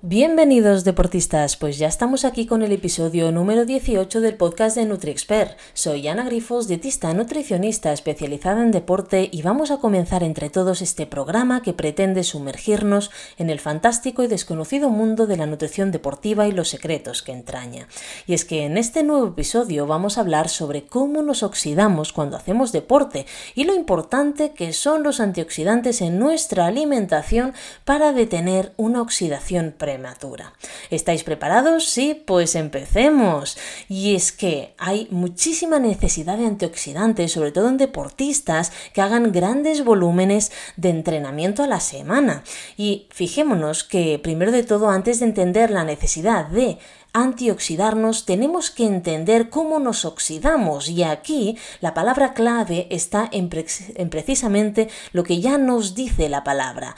Bienvenidos deportistas, pues ya estamos aquí con el episodio número 18 del podcast de NutriExpert. Soy Ana Grifos, dietista nutricionista especializada en deporte y vamos a comenzar entre todos este programa que pretende sumergirnos en el fantástico y desconocido mundo de la nutrición deportiva y los secretos que entraña. Y es que en este nuevo episodio vamos a hablar sobre cómo nos oxidamos cuando hacemos deporte y lo importante que son los antioxidantes en nuestra alimentación para detener una oxidación prematura. ¿Estáis preparados? Sí, pues empecemos. Y es que hay muchísima necesidad de antioxidantes, sobre todo en deportistas que hagan grandes volúmenes de entrenamiento a la semana. Y fijémonos que primero de todo, antes de entender la necesidad de antioxidarnos, tenemos que entender cómo nos oxidamos y aquí la palabra clave está en, en, precisamente lo que ya nos dice la palabra.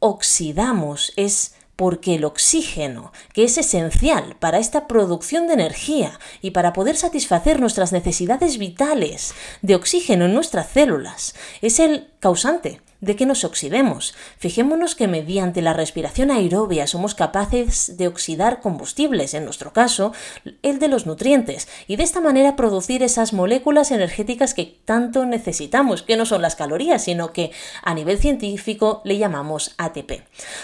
Oxidamos es porque el oxígeno, que es esencial para esta producción de energía y para poder satisfacer nuestras necesidades vitales de oxígeno en nuestras células, es el causante de que nos oxidemos. Fijémonos que mediante la respiración aerobia somos capaces de oxidar combustibles, en nuestro caso, el de los nutrientes, y de esta manera producir esas moléculas energéticas que tanto necesitamos, que no son las calorías, sino que a nivel científico le llamamos ATP.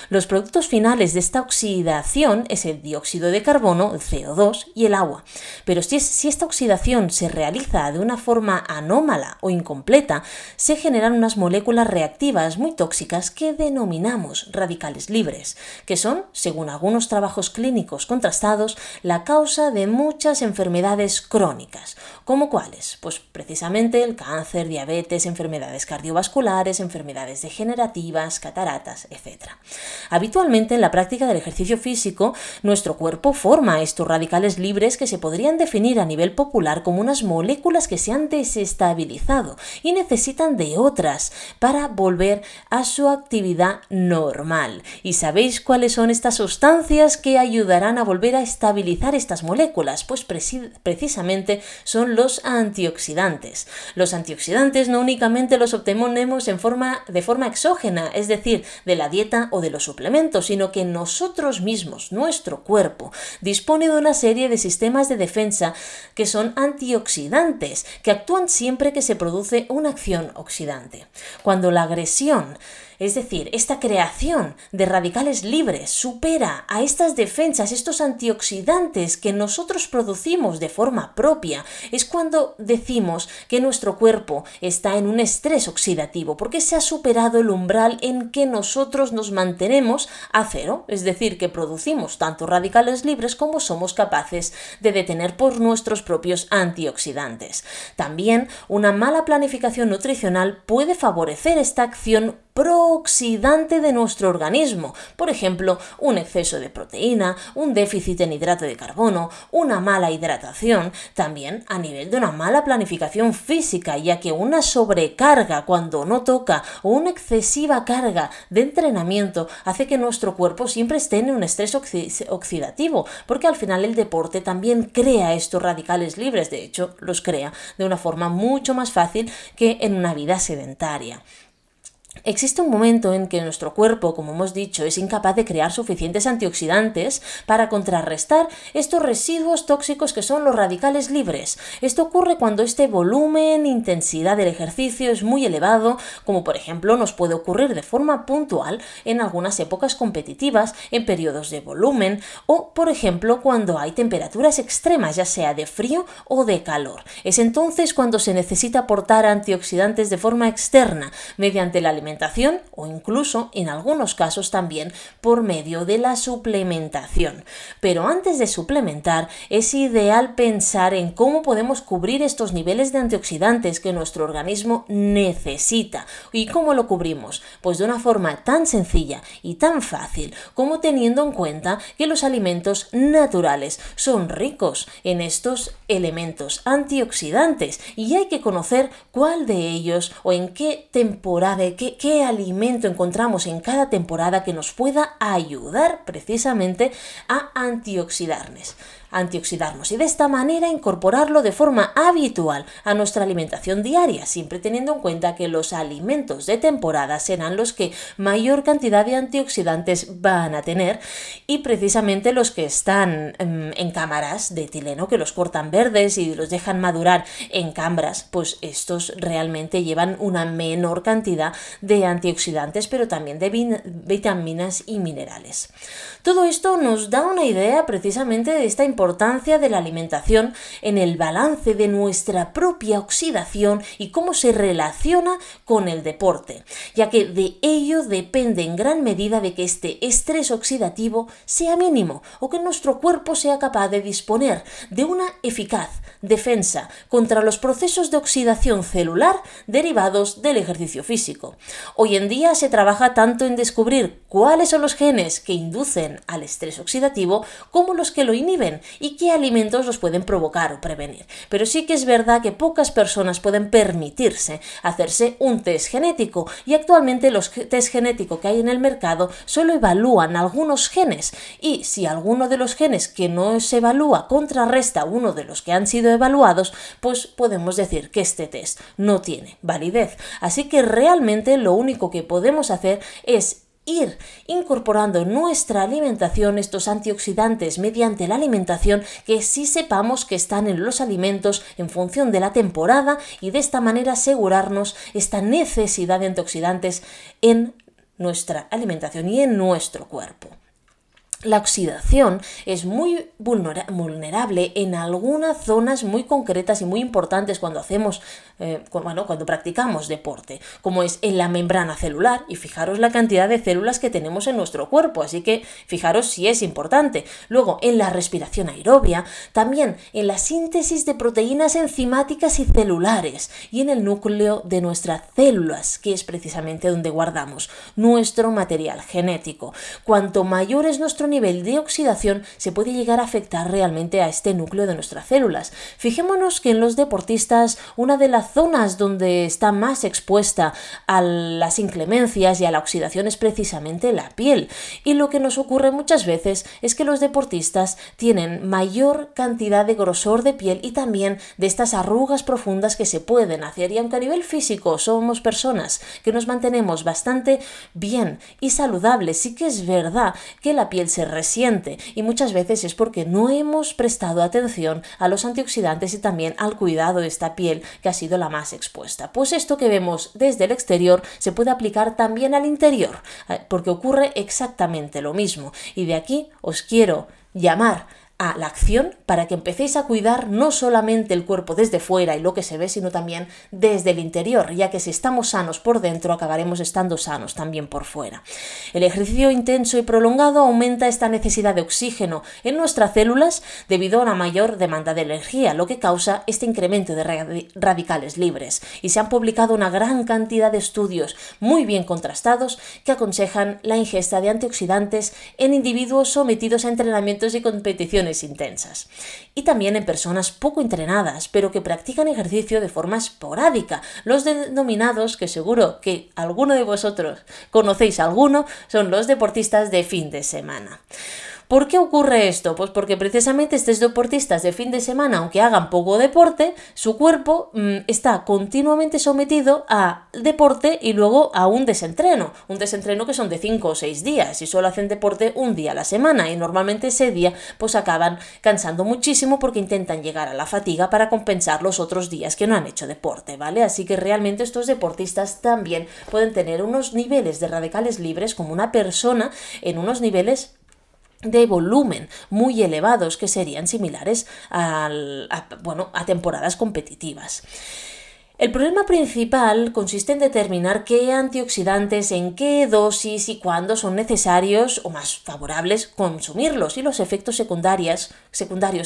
Los productos finales de esta oxidación es el dióxido de carbono, el CO2 y el agua. Pero si, si esta oxidación se realiza de una forma anómala o incompleta, se generan unas moléculas reactivas muy tóxicas que denominamos radicales libres, que son, según algunos trabajos clínicos contrastados, la causa de muchas enfermedades crónicas. ¿Como cuáles? Pues precisamente el cáncer, diabetes, enfermedades cardiovasculares, enfermedades degenerativas, cataratas, etc. Habitualmente en la práctica del ejercicio físico, nuestro cuerpo forma estos radicales libres que se podrían definir a nivel popular como unas moléculas que se han desestabilizado y necesitan de otras para volver a su actividad normal. ¿Y sabéis cuáles son estas sustancias que ayudarán a volver a estabilizar estas moléculas? Pues precisamente son los antioxidantes. Los antioxidantes no únicamente los obtenemos en forma, de forma exógena, es decir, de la dieta o de los suplementos, sino que nosotros mismos, nuestro cuerpo, dispone de una serie de sistemas de defensa que son antioxidantes, que actúan siempre que se produce una acción oxidante. Cuando la agresión presión es decir, esta creación de radicales libres supera a estas defensas, estos antioxidantes que nosotros producimos de forma propia, es cuando decimos que nuestro cuerpo está en un estrés oxidativo, porque se ha superado el umbral en que nosotros nos mantenemos a cero, es decir, que producimos tanto radicales libres como somos capaces de detener por nuestros propios antioxidantes. También una mala planificación nutricional puede favorecer esta acción prooxidante de nuestro organismo, por ejemplo, un exceso de proteína, un déficit en hidrato de carbono, una mala hidratación, también a nivel de una mala planificación física, ya que una sobrecarga cuando no toca o una excesiva carga de entrenamiento hace que nuestro cuerpo siempre esté en un estrés oxidativo, porque al final el deporte también crea estos radicales libres, de hecho los crea de una forma mucho más fácil que en una vida sedentaria. Existe un momento en que nuestro cuerpo, como hemos dicho, es incapaz de crear suficientes antioxidantes para contrarrestar estos residuos tóxicos que son los radicales libres. Esto ocurre cuando este volumen, intensidad del ejercicio es muy elevado, como por ejemplo nos puede ocurrir de forma puntual en algunas épocas competitivas, en periodos de volumen, o por ejemplo cuando hay temperaturas extremas, ya sea de frío o de calor. Es entonces cuando se necesita aportar antioxidantes de forma externa mediante la alimentación o incluso en algunos casos también por medio de la suplementación. Pero antes de suplementar es ideal pensar en cómo podemos cubrir estos niveles de antioxidantes que nuestro organismo necesita. ¿Y cómo lo cubrimos? Pues de una forma tan sencilla y tan fácil como teniendo en cuenta que los alimentos naturales son ricos en estos elementos antioxidantes y hay que conocer cuál de ellos o en qué temporada, qué, qué alimento encontramos en cada temporada que nos pueda ayudar precisamente a antioxidarnos antioxidarnos y de esta manera incorporarlo de forma habitual a nuestra alimentación diaria, siempre teniendo en cuenta que los alimentos de temporada serán los que mayor cantidad de antioxidantes van a tener y precisamente los que están em, en cámaras de etileno, que los cortan verdes y los dejan madurar en cámaras, pues estos realmente llevan una menor cantidad de antioxidantes, pero también de vitaminas y minerales. Todo esto nos da una idea precisamente de esta importancia de la alimentación en el balance de nuestra propia oxidación y cómo se relaciona con el deporte, ya que de ello depende en gran medida de que este estrés oxidativo sea mínimo o que nuestro cuerpo sea capaz de disponer de una eficaz defensa contra los procesos de oxidación celular derivados del ejercicio físico. Hoy en día se trabaja tanto en descubrir cuáles son los genes que inducen al estrés oxidativo como los que lo inhiben y qué alimentos los pueden provocar o prevenir. Pero sí que es verdad que pocas personas pueden permitirse hacerse un test genético y actualmente los test genéticos que hay en el mercado solo evalúan algunos genes y si alguno de los genes que no se evalúa contrarresta uno de los que han sido evaluados, pues podemos decir que este test no tiene validez. Así que realmente lo único que podemos hacer es ir incorporando en nuestra alimentación estos antioxidantes mediante la alimentación que sí sepamos que están en los alimentos en función de la temporada y de esta manera asegurarnos esta necesidad de antioxidantes en nuestra alimentación y en nuestro cuerpo. La oxidación es muy vulnerable en algunas zonas muy concretas y muy importantes cuando hacemos, eh, bueno, cuando practicamos deporte, como es en la membrana celular, y fijaros la cantidad de células que tenemos en nuestro cuerpo, así que fijaros si es importante. Luego, en la respiración aerobia, también en la síntesis de proteínas enzimáticas y celulares, y en el núcleo de nuestras células, que es precisamente donde guardamos nuestro material genético. Cuanto mayor es nuestro nivel de oxidación se puede llegar a afectar realmente a este núcleo de nuestras células. Fijémonos que en los deportistas una de las zonas donde está más expuesta a las inclemencias y a la oxidación es precisamente la piel. Y lo que nos ocurre muchas veces es que los deportistas tienen mayor cantidad de grosor de piel y también de estas arrugas profundas que se pueden hacer. Y aunque a nivel físico somos personas que nos mantenemos bastante bien y saludables, sí que es verdad que la piel se resiente y muchas veces es porque no hemos prestado atención a los antioxidantes y también al cuidado de esta piel que ha sido la más expuesta. Pues esto que vemos desde el exterior se puede aplicar también al interior, eh, porque ocurre exactamente lo mismo. Y de aquí os quiero llamar a la acción para que empecéis a cuidar no solamente el cuerpo desde fuera y lo que se ve, sino también desde el interior, ya que si estamos sanos por dentro acabaremos estando sanos también por fuera. El ejercicio intenso y prolongado aumenta esta necesidad de oxígeno en nuestras células debido a una mayor demanda de energía, lo que causa este incremento de radicales libres. Y se han publicado una gran cantidad de estudios muy bien contrastados que aconsejan la ingesta de antioxidantes en individuos sometidos a entrenamientos y competiciones intensas. Y también en personas poco entrenadas, pero que practican ejercicio de forma esporádica. Los denominados, que seguro que alguno de vosotros conocéis alguno, son los deportistas de fin de semana. ¿Por qué ocurre esto? Pues porque precisamente estos deportistas de fin de semana, aunque hagan poco deporte, su cuerpo mm, está continuamente sometido a deporte y luego a un desentreno. Un desentreno que son de 5 o 6 días y solo hacen deporte un día a la semana y normalmente ese día pues acaban cansando muchísimo porque intentan llegar a la fatiga para compensar los otros días que no han hecho deporte, ¿vale? Así que realmente estos deportistas también pueden tener unos niveles de radicales libres como una persona en unos niveles de volumen muy elevados que serían similares a, bueno, a temporadas competitivas. El problema principal consiste en determinar qué antioxidantes, en qué dosis y cuándo son necesarios o más favorables consumirlos y los efectos secundarios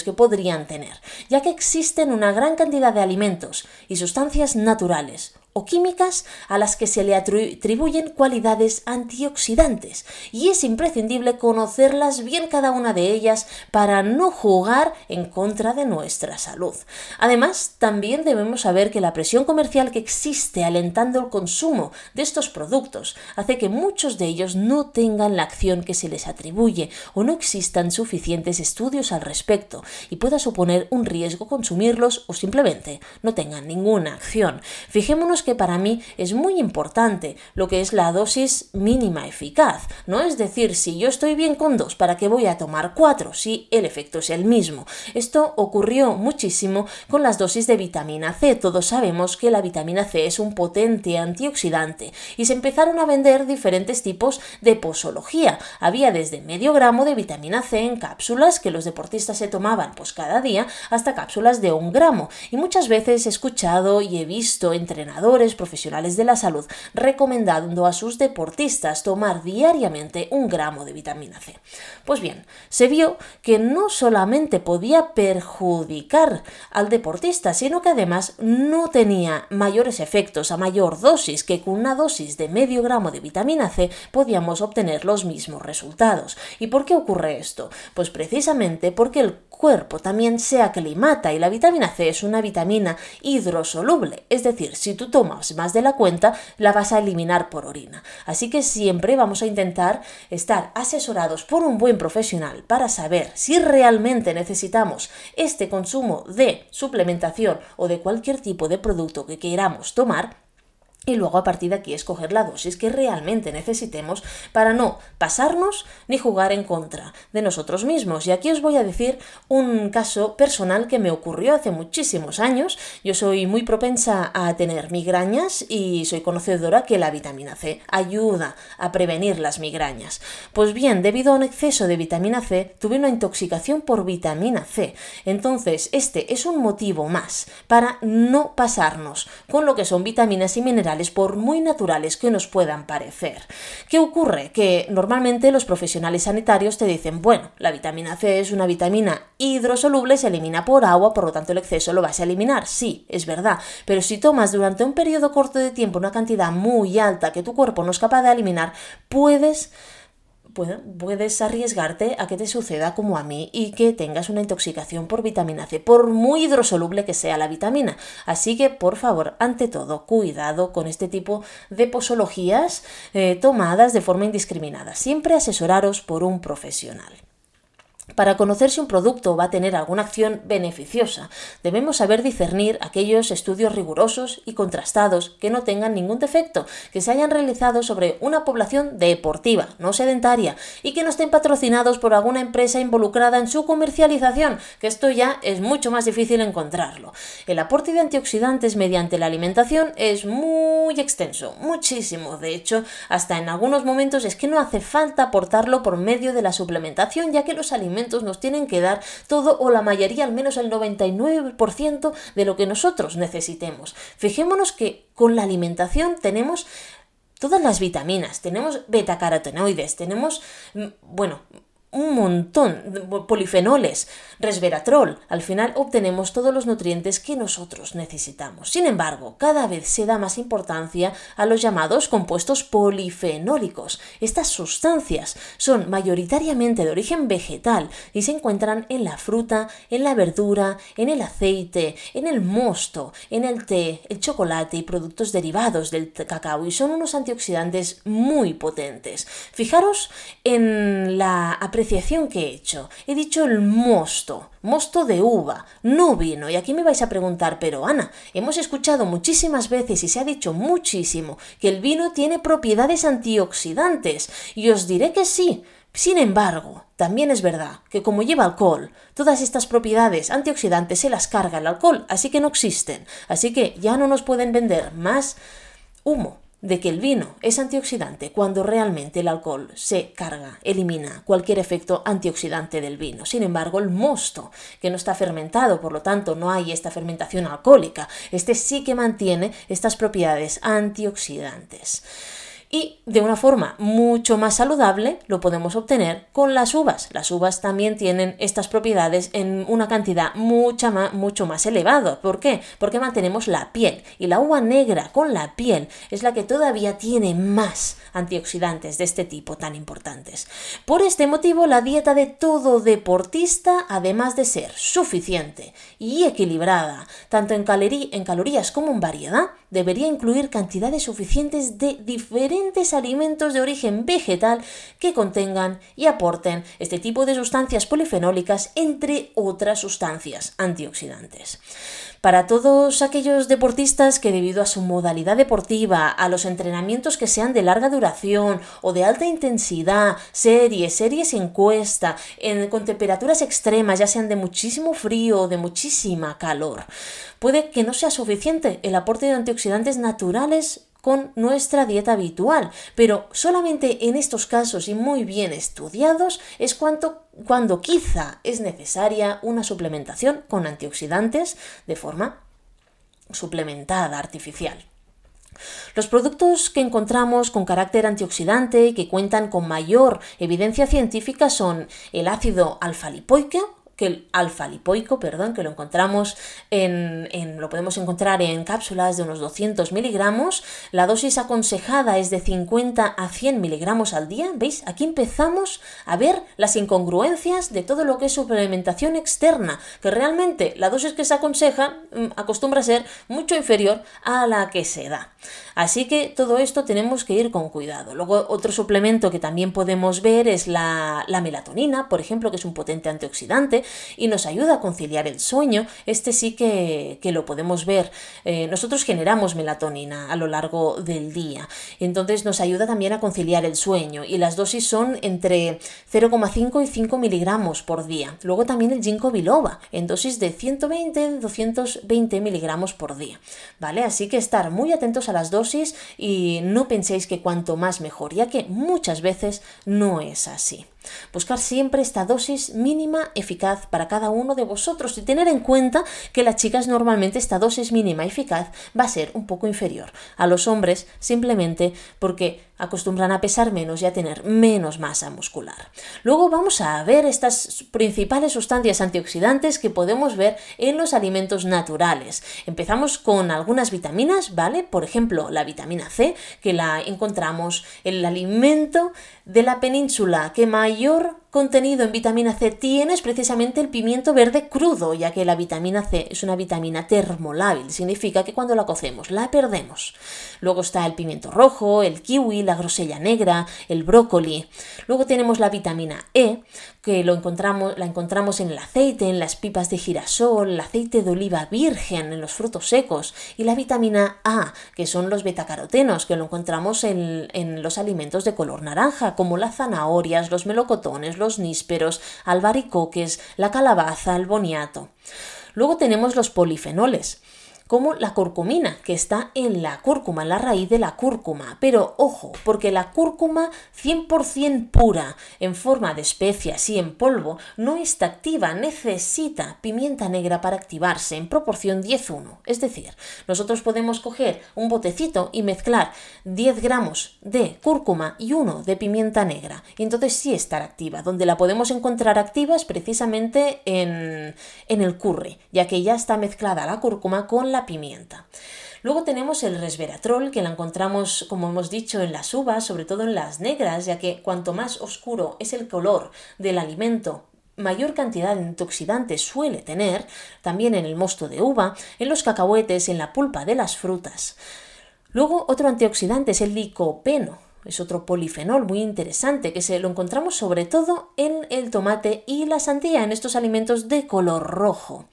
que podrían tener, ya que existen una gran cantidad de alimentos y sustancias naturales o químicas a las que se le atribuyen cualidades antioxidantes y es imprescindible conocerlas bien cada una de ellas para no jugar en contra de nuestra salud. Además, también debemos saber que la presión comercial que existe alentando el consumo de estos productos hace que muchos de ellos no tengan la acción que se les atribuye o no existan suficientes estudios al respecto y pueda suponer un riesgo consumirlos o simplemente no tengan ninguna acción. Fijémonos que para mí es muy importante lo que es la dosis mínima eficaz. No es decir, si yo estoy bien con dos, ¿para qué voy a tomar cuatro si el efecto es el mismo? Esto ocurrió muchísimo con las dosis de vitamina C. Todos sabemos que la vitamina C es un potente antioxidante y se empezaron a vender diferentes tipos de posología. Había desde medio gramo de vitamina C en cápsulas que los deportistas se tomaban pues cada día hasta cápsulas de un gramo y muchas veces he escuchado y he visto entrenadores profesionales de la salud recomendando a sus deportistas tomar diariamente un gramo de vitamina C. Pues bien, se vio que no solamente podía perjudicar al deportista, sino que además no tenía mayores efectos a mayor dosis que con una dosis de medio gramo de vitamina C podíamos obtener los mismos resultados. ¿Y por qué ocurre esto? Pues precisamente porque el cuerpo también se aclimata y la vitamina C es una vitamina hidrosoluble, es decir, si tú tomas más de la cuenta, la vas a eliminar por orina. Así que siempre vamos a intentar estar asesorados por un buen profesional para saber si realmente necesitamos este consumo de suplementación o de cualquier tipo de producto que queramos tomar y luego a partir de aquí escoger la dosis que realmente necesitemos para no pasarnos ni jugar en contra de nosotros mismos. Y aquí os voy a decir un caso personal que me ocurrió hace muchísimos años. Yo soy muy propensa a tener migrañas y soy conocedora que la vitamina C ayuda a prevenir las migrañas. Pues bien, debido a un exceso de vitamina C, tuve una intoxicación por vitamina C. Entonces, este es un motivo más para no pasarnos con lo que son vitaminas y minerales por muy naturales que nos puedan parecer. ¿Qué ocurre? Que normalmente los profesionales sanitarios te dicen, bueno, la vitamina C es una vitamina hidrosoluble, se elimina por agua, por lo tanto el exceso lo vas a eliminar. Sí, es verdad, pero si tomas durante un periodo corto de tiempo una cantidad muy alta que tu cuerpo no es capaz de eliminar, puedes puedes arriesgarte a que te suceda como a mí y que tengas una intoxicación por vitamina C, por muy hidrosoluble que sea la vitamina. Así que, por favor, ante todo, cuidado con este tipo de posologías eh, tomadas de forma indiscriminada. Siempre asesoraros por un profesional. Para conocer si un producto va a tener alguna acción beneficiosa, debemos saber discernir aquellos estudios rigurosos y contrastados que no tengan ningún defecto, que se hayan realizado sobre una población deportiva, no sedentaria, y que no estén patrocinados por alguna empresa involucrada en su comercialización, que esto ya es mucho más difícil encontrarlo. El aporte de antioxidantes mediante la alimentación es muy extenso, muchísimo, de hecho, hasta en algunos momentos es que no hace falta aportarlo por medio de la suplementación, ya que los alimentos nos tienen que dar todo o la mayoría, al menos el 99% de lo que nosotros necesitemos. Fijémonos que con la alimentación tenemos todas las vitaminas, tenemos betacarotenoides, tenemos, mm, bueno, un montón de polifenoles, resveratrol. Al final obtenemos todos los nutrientes que nosotros necesitamos. Sin embargo, cada vez se da más importancia a los llamados compuestos polifenólicos. Estas sustancias son mayoritariamente de origen vegetal y se encuentran en la fruta, en la verdura, en el aceite, en el mosto, en el té, el chocolate y productos derivados del cacao y son unos antioxidantes muy potentes. Fijaros en la que he hecho. He dicho el mosto, mosto de uva, no vino. Y aquí me vais a preguntar, pero Ana, hemos escuchado muchísimas veces y se ha dicho muchísimo que el vino tiene propiedades antioxidantes. Y os diré que sí. Sin embargo, también es verdad que como lleva alcohol, todas estas propiedades antioxidantes se las carga el alcohol, así que no existen. Así que ya no nos pueden vender más humo de que el vino es antioxidante cuando realmente el alcohol se carga, elimina cualquier efecto antioxidante del vino. Sin embargo, el mosto, que no está fermentado, por lo tanto no hay esta fermentación alcohólica, este sí que mantiene estas propiedades antioxidantes. Y de una forma mucho más saludable lo podemos obtener con las uvas. Las uvas también tienen estas propiedades en una cantidad mucha más, mucho más elevada. ¿Por qué? Porque mantenemos la piel. Y la uva negra con la piel es la que todavía tiene más antioxidantes de este tipo tan importantes. Por este motivo, la dieta de todo deportista, además de ser suficiente y equilibrada, tanto en, en calorías como en variedad, debería incluir cantidades suficientes de diferentes alimentos de origen vegetal que contengan y aporten este tipo de sustancias polifenólicas, entre otras sustancias antioxidantes. Para todos aquellos deportistas que debido a su modalidad deportiva, a los entrenamientos que sean de larga duración o de alta intensidad, series, series encuesta, en, con temperaturas extremas, ya sean de muchísimo frío o de muchísima calor, puede que no sea suficiente el aporte de antioxidantes naturales con nuestra dieta habitual, pero solamente en estos casos y muy bien estudiados es cuando, cuando quizá es necesaria una suplementación con antioxidantes de forma suplementada, artificial. Los productos que encontramos con carácter antioxidante y que cuentan con mayor evidencia científica son el ácido alfa-lipoico, que el alfa lipoico, perdón, que lo encontramos en, lo podemos encontrar en cápsulas de unos 200 miligramos. La dosis aconsejada es de 50 a 100 miligramos al día. ¿Veis? Aquí empezamos a ver las incongruencias de todo lo que es suplementación externa, que realmente la dosis que se aconseja mm, acostumbra a ser mucho inferior a la que se da. Así que todo esto tenemos que ir con cuidado. Luego otro suplemento que también podemos ver es la melatonina, por ejemplo, que es un potente antioxidante y nos ayuda a conciliar el sueño. Este sí que, lo podemos ver. Eh, nosotros generamos melatonina a lo largo del día. Entonces nos ayuda también a conciliar el sueño y las dosis son entre 0,5 y 5 miligramos por día. Luego también el ginkgo biloba en dosis de 120 220 miligramos por día. ¿Vale? Así que estar muy atentos a las dosis y no penséis que cuanto más mejor, ya que muchas veces no es así. Buscar siempre esta dosis mínima eficaz para cada uno de vosotros y tener en cuenta que las chicas normalmente esta dosis mínima eficaz va a ser un poco inferior a los hombres simplemente porque acostumbran a pesar menos y a tener menos masa muscular. Luego vamos a ver estas principales sustancias antioxidantes que podemos ver en los alimentos naturales. Empezamos con algunas vitaminas, ¿vale? Por ejemplo, la vitamina C, que la encontramos en el alimento de la península que mayor contenido en vitamina C tiene es precisamente el pimiento verde crudo, ya que la vitamina C es una vitamina termolábil, significa que cuando la cocemos la perdemos. Luego está el pimiento rojo, el kiwi, la grosella negra, el brócoli. Luego tenemos la vitamina E, que lo encontramos, la encontramos en el aceite, en las pipas de girasol, el aceite de oliva virgen, en los frutos secos, y la vitamina A, que son los betacarotenos, que lo encontramos en, en los alimentos de color naranja, como las zanahorias, los melocotones, los nísperos, albaricoques, la calabaza, el boniato. Luego tenemos los polifenoles, como la curcumina, que está en la cúrcuma, en la raíz de la cúrcuma. Pero ojo, porque la cúrcuma 100% pura, en forma de especia, así en polvo, no está activa, necesita pimienta negra para activarse en proporción 10-1. Es decir, nosotros podemos coger un botecito y mezclar 10 gramos de cúrcuma y uno de pimienta negra. Y entonces sí estar activa. Donde la podemos encontrar activa es precisamente en, en el curry, ya que ya está mezclada la cúrcuma con la pimienta. Luego tenemos el resveratrol, que la encontramos, como hemos dicho, en las uvas, sobre todo en las negras, ya que cuanto más oscuro es el color del alimento, mayor cantidad de antioxidantes suele tener, también en el mosto de uva, en los cacahuetes, en la pulpa de las frutas. Luego otro antioxidante es el licopeno, es otro polifenol muy interesante que se lo encontramos sobre todo en el tomate y la sandía, en estos alimentos de color rojo.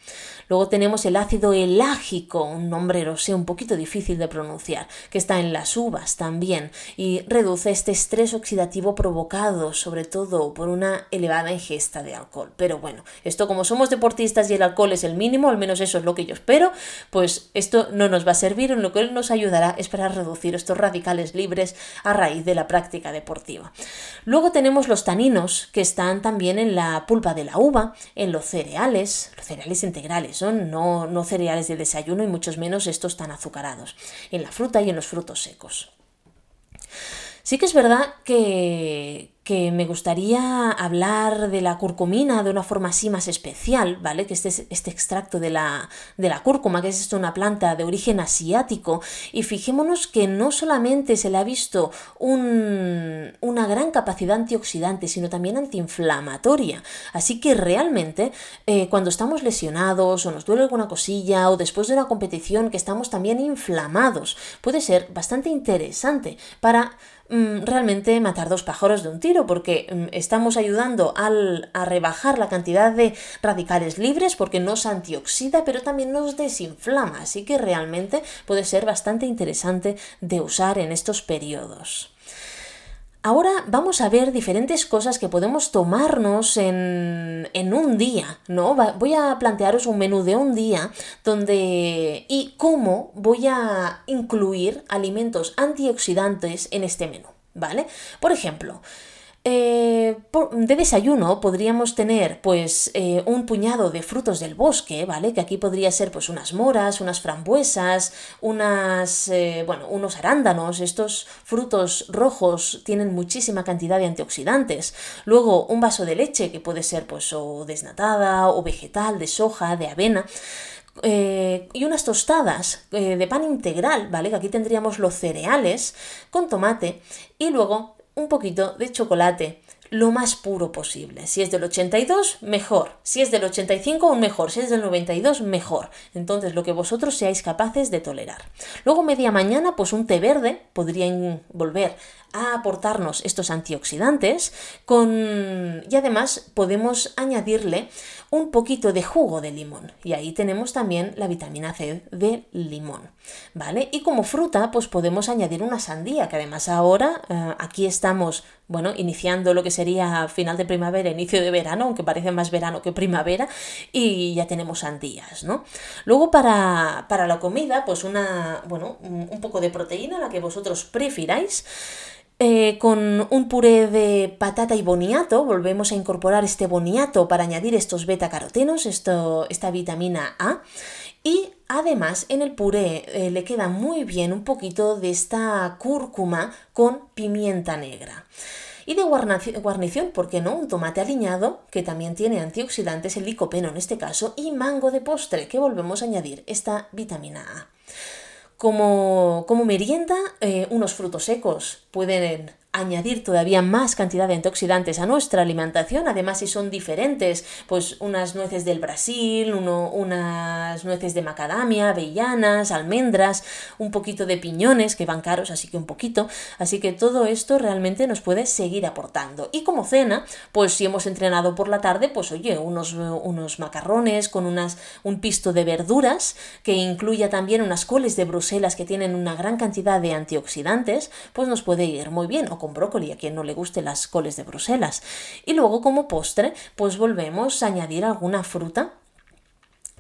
Luego tenemos el ácido elágico, un nombre, lo sé, un poquito difícil de pronunciar, que está en las uvas también y reduce este estrés oxidativo provocado sobre todo por una elevada ingesta de alcohol. Pero bueno, esto como somos deportistas y el alcohol es el mínimo, al menos eso es lo que yo espero, pues esto no nos va a servir, en lo que nos ayudará es para reducir estos radicales libres a raíz de la práctica deportiva. Luego tenemos los taninos que están también en la pulpa de la uva, en los cereales, los cereales integrales no, no cereales de desayuno y muchos menos estos tan azucarados, en la fruta y en los frutos secos. Sí que es verdad que, que me gustaría hablar de la curcumina de una forma así más especial, ¿vale? Que este es este extracto de la, de la cúrcuma, que es una planta de origen asiático, y fijémonos que no solamente se le ha visto un, una gran capacidad antioxidante, sino también antiinflamatoria. Así que realmente eh, cuando estamos lesionados o nos duele alguna cosilla o después de una competición que estamos también inflamados, puede ser bastante interesante para realmente matar dos pájaros de un tiro, porque mm, estamos ayudando al, a rebajar la cantidad de radicales libres, porque nos antioxida, pero también nos desinflama, así que realmente puede ser bastante interesante de usar en estos periodos. Ahora vamos a ver diferentes cosas que podemos tomarnos en, en un día, ¿no? voy a plantearos un menú de un día donde y cómo voy a incluir alimentos antioxidantes en este menú, ¿vale? Por ejemplo, eh, de desayuno podríamos tener pues eh, un puñado de frutos del bosque, ¿vale? Que aquí podría ser pues unas moras, unas frambuesas, unas, eh, bueno, unos arándanos. Estos frutos rojos tienen muchísima cantidad de antioxidantes. Luego un vaso de leche que puede ser pues o desnatada o vegetal, de soja, de avena. y unas tostadas de pan integral, ¿vale? Que aquí tendríamos los cereales con tomate y luego un poquito de chocolate lo más puro posible. Si es del 82, mejor. Si es del 85, aún mejor. Si es del 92, mejor. Entonces, lo que vosotros seáis capaces de tolerar. Luego, media mañana, pues un té verde podría volver a aportarnos estos antioxidantes con... y además podemos añadirle un poquito de jugo de limón y ahí tenemos también la vitamina C de limón, ¿vale? Y como fruta pues podemos añadir una sandía que además ahora eh, aquí estamos bueno, iniciando lo que sería final de primavera, inicio de verano, aunque parece más verano que primavera, y ya tenemos sandías, ¿no? Luego para, para la comida, pues una, bueno, un poco de proteína, la que vosotros prefiráis. Eh, con un puré de patata y boniato, volvemos a incorporar este boniato para añadir estos beta-carotenos, esta vitamina A. Y además en el puré eh, le queda muy bien un poquito de esta cúrcuma con pimienta negra. Y de guarnición, ¿por qué no? Un tomate aliñado, que también tiene antioxidantes, el licopeno en este caso, y mango de postre, que volvemos a añadir esta vitamina A. Como, como merienda, eh, unos frutos secos pueden añadir todavía más cantidad de antioxidantes a nuestra alimentación, además si son diferentes, pues unas nueces del Brasil, unas nueces de macadamia, avellanas, almendras, un poquito de piñones que van caros, así que un poquito, así que todo esto realmente nos puede seguir aportando. Y como cena, pues si hemos entrenado por la tarde, pues oye, unos, unos macarrones con unas, un pisto de verduras que incluya también unas coles de Bruselas que tienen una gran cantidad de antioxidantes, pues nos puede ir muy bien con brócoli, a quien no le guste las coles de Bruselas. Y luego como postre, pues volvemos a añadir alguna fruta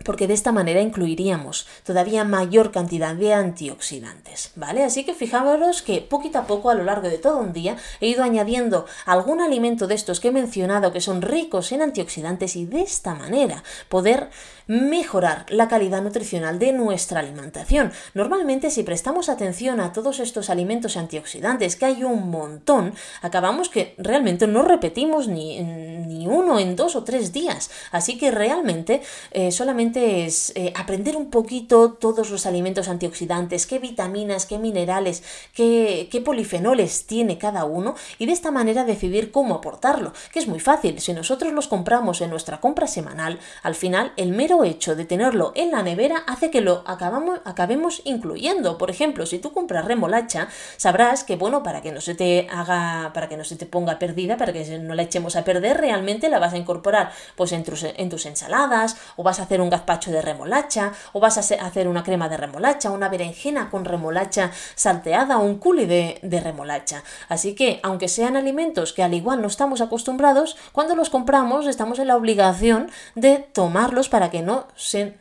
porque de esta manera incluiríamos todavía mayor cantidad de antioxidantes, ¿vale? Así que fijaros que poquito a poco a lo largo de todo un día he ido añadiendo algún alimento de estos que he mencionado que son ricos en antioxidantes y de esta manera poder mejorar la calidad nutricional de nuestra alimentación. Normalmente si prestamos atención a todos estos alimentos antioxidantes, que hay un montón, acabamos que realmente no repetimos ni, ni uno en dos o tres días. Así que realmente eh, solamente es eh, aprender un poquito todos los alimentos antioxidantes, qué vitaminas, qué minerales, qué, qué polifenoles tiene cada uno y de esta manera decidir cómo aportarlo, que es muy fácil. Si nosotros los compramos en nuestra compra semanal, al final el mero hecho de tenerlo en la nevera hace que lo acabamos, acabemos incluyendo. Por ejemplo, si tú compras remolacha, sabrás que, bueno, para que no se te haga, para que no se te ponga perdida, para que no la echemos a perder, realmente la vas a incorporar pues en tus, en tus ensaladas, o vas a hacer un gazpacho de remolacha, o vas a hacer una crema de remolacha, una berenjena con remolacha salteada, o un culi de, de remolacha. Así que, aunque sean alimentos que al igual no estamos acostumbrados, cuando los compramos estamos en la obligación de tomarlos para que no se,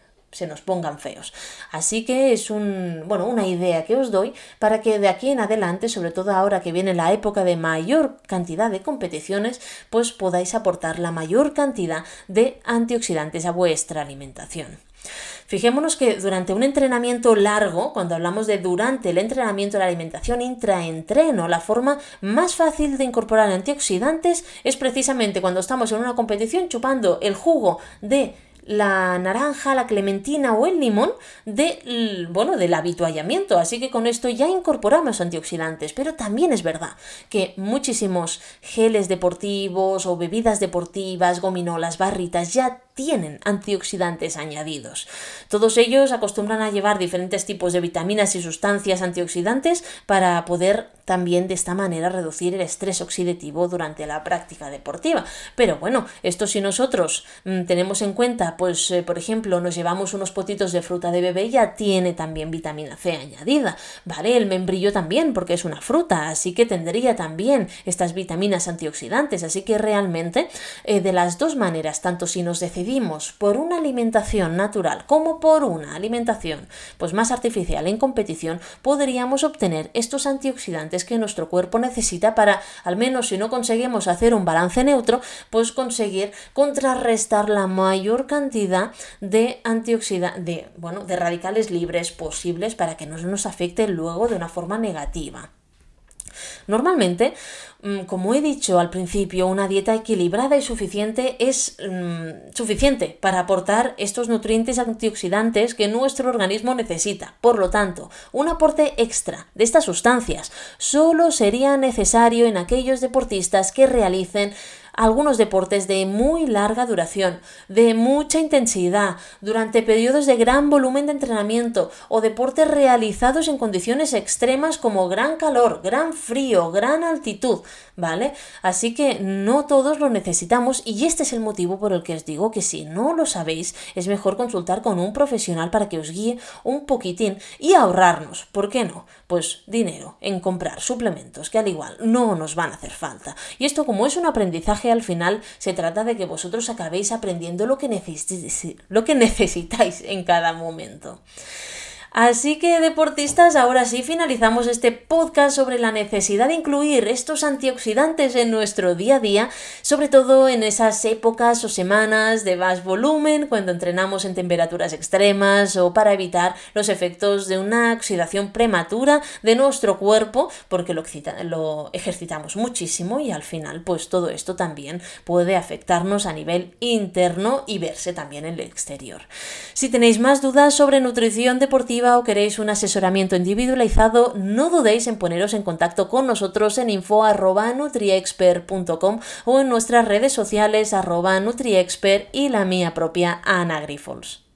nos pongan feos. Así que es un, bueno, una idea que os doy para que de aquí en adelante, sobre todo ahora que viene la época de mayor cantidad de competiciones, pues podáis aportar la mayor cantidad de antioxidantes a vuestra alimentación. Fijémonos que durante un entrenamiento largo, cuando hablamos de durante el entrenamiento, la alimentación intraentreno, la forma más fácil de incorporar antioxidantes es precisamente cuando estamos en una competición chupando el jugo de la naranja, la clementina o el limón de, bueno, del habituallamiento. Así que con esto ya incorporamos antioxidantes. Pero también es verdad que muchísimos geles deportivos o bebidas deportivas, gominolas, barritas ya tienen antioxidantes añadidos. Todos ellos acostumbran a llevar diferentes tipos de vitaminas y sustancias antioxidantes para poder también de esta manera reducir el estrés oxidativo durante la práctica deportiva. Pero bueno, esto si nosotros mm, tenemos en cuenta, pues eh, por ejemplo, nos llevamos unos potitos de fruta de bebé, ya tiene también vitamina C añadida, ¿vale? El membrillo también, porque es una fruta, así que tendría también estas vitaminas antioxidantes, así que realmente eh, de las dos maneras, tanto si nos decidimos por una alimentación natural como por una alimentación pues más artificial en competición, podríamos obtener estos antioxidantes que nuestro cuerpo necesita para, al menos si no conseguimos hacer un balance neutro, pues conseguir contrarrestar la mayor cantidad de antioxidantes, de, bueno, de radicales libres posibles para que no nos afecte luego de una forma negativa. Normalmente, mm, como he dicho al principio, una dieta equilibrada y suficiente es mm, suficiente para aportar estos nutrientes antioxidantes que nuestro organismo necesita. Por lo tanto, un aporte extra de estas sustancias solo sería necesario en aquellos deportistas que realicen algunos deportes de muy larga duración, de mucha intensidad, durante periodos de gran volumen de entrenamiento o deportes realizados en condiciones extremas como gran calor, gran frío, gran altitud, ¿vale? Así que no todos lo necesitamos y este es el motivo por el que os digo que si no lo sabéis es mejor consultar con un profesional para que os guíe un poquitín y ahorrarnos, ¿por qué no? Pues dinero en comprar suplementos que al igual no nos van a hacer falta. Y esto como es un aprendizaje al final se trata de que vosotros acabéis aprendiendo lo que, lo que necesitáis en cada momento. Así que deportistas, ahora sí finalizamos este podcast sobre la necesidad de incluir estos antioxidantes en nuestro día a día, sobre todo en esas épocas o semanas de más volumen, cuando entrenamos en temperaturas extremas o para evitar los efectos de una oxidación prematura de nuestro cuerpo, porque lo, lo ejercitamos muchísimo y al final pues todo esto también puede afectarnos a nivel interno y verse también en el exterior. Si tenéis más dudas sobre nutrición deportiva, o queréis un asesoramiento individualizado, no dudéis en poneros en contacto con nosotros en info.nutriexpert.com o en nuestras redes sociales arroba nutriexpert y la mía propia Ana Grifols.